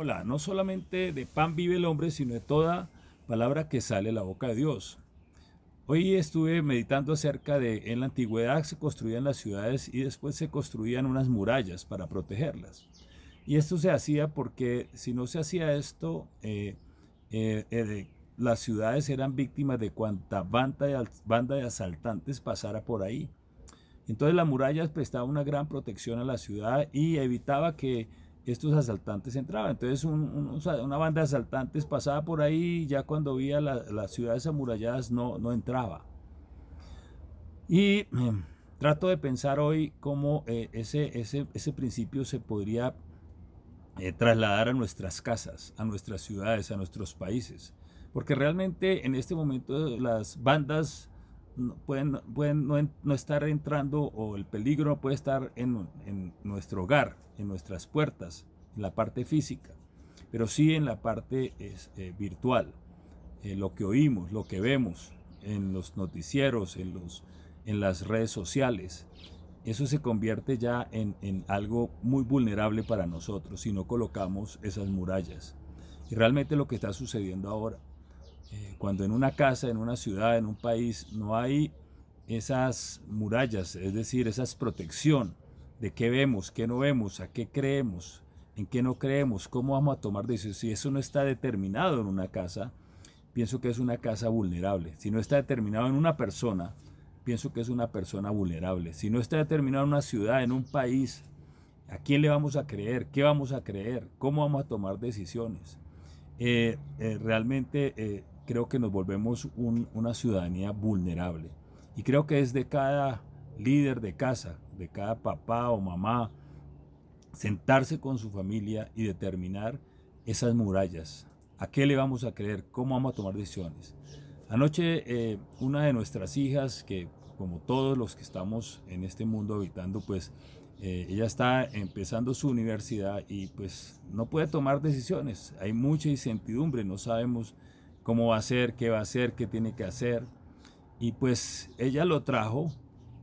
Hola, no solamente de pan vive el hombre, sino de toda palabra que sale de la boca de Dios. Hoy estuve meditando acerca de en la antigüedad se construían las ciudades y después se construían unas murallas para protegerlas. Y esto se hacía porque si no se hacía esto, eh, eh, eh, las ciudades eran víctimas de cuanta banda de, banda de asaltantes pasara por ahí. Entonces las murallas prestaban una gran protección a la ciudad y evitaba que estos asaltantes entraban. Entonces una banda de asaltantes pasaba por ahí y ya cuando veía las ciudades amuralladas no, no entraba. Y em, trato de pensar hoy cómo eh, ese, ese, ese, principio se podría eh, trasladar a nuestras casas, a nuestras ciudades, a nuestros países. Porque realmente en este momento las bandas pueden, pueden no, estar entrando o el peligro puede estar en, en, nuestro hogar, en nuestras puertas, en la parte física, pero sí en la parte eh, virtual, eh, lo que oímos, lo que vemos en los noticieros, en, los, en las redes sociales. Eso se convierte ya en, en algo muy vulnerable para nosotros si no colocamos esas murallas. Y realmente lo que está sucediendo ahora eh, cuando en una casa, en una ciudad, en un país no hay esas murallas, es decir, esa protección de qué vemos, qué no vemos, a qué creemos, en qué no creemos, cómo vamos a tomar decisiones. Si eso no está determinado en una casa, pienso que es una casa vulnerable. Si no está determinado en una persona, pienso que es una persona vulnerable. Si no está determinado en una ciudad, en un país, ¿a quién le vamos a creer? ¿Qué vamos a creer? ¿Cómo vamos a tomar decisiones? Eh, eh, realmente creo que nos volvemos una ciudadanía vulnerable. Y creo que es de cada líder de casa, de cada papá o mamá, sentarse con su familia y determinar esas murallas. ¿A qué le vamos a creer? ¿Cómo vamos a tomar decisiones? Anoche eh, una de nuestras hijas, que como todos los que estamos en este mundo habitando, pues eh, ella está empezando su universidad y pues no puede tomar decisiones. Hay mucha incertidumbre, no sabemos cómo va a ser, qué va a hacer, qué tiene que hacer. Y pues ella lo trajo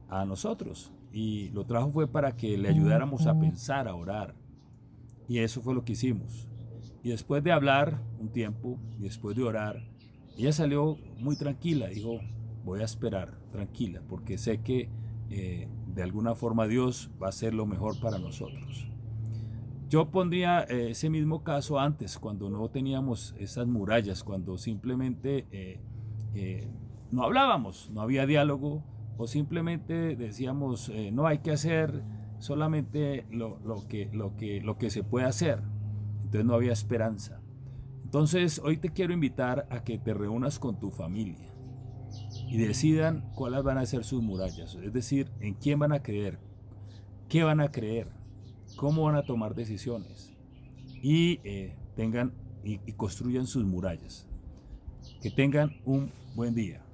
a nosotros y lo trajo fue para que le ayudáramos a pensar, a orar. Y eso fue lo que hicimos. Y después de hablar un tiempo y después de orar, ella salió muy tranquila, dijo, voy a esperar, tranquila, porque sé que eh, de alguna forma Dios va a hacer lo mejor para nosotros. Yo pondría eh, ese mismo caso antes, cuando no teníamos esas murallas, cuando simplemente eh, eh, no hablábamos, no había diálogo, o simplemente decíamos, no hay que hacer solamente lo, que, lo, que, lo que se puede hacer. Entonces no había esperanza. Entonces hoy te quiero invitar a que te reúnas con tu familia y decidan cuáles van a ser sus murallas, es decir, en quién van a creer, qué van a creer cómo van a tomar decisiones y eh, tengan y construyan sus murallas. Que tengan un buen día.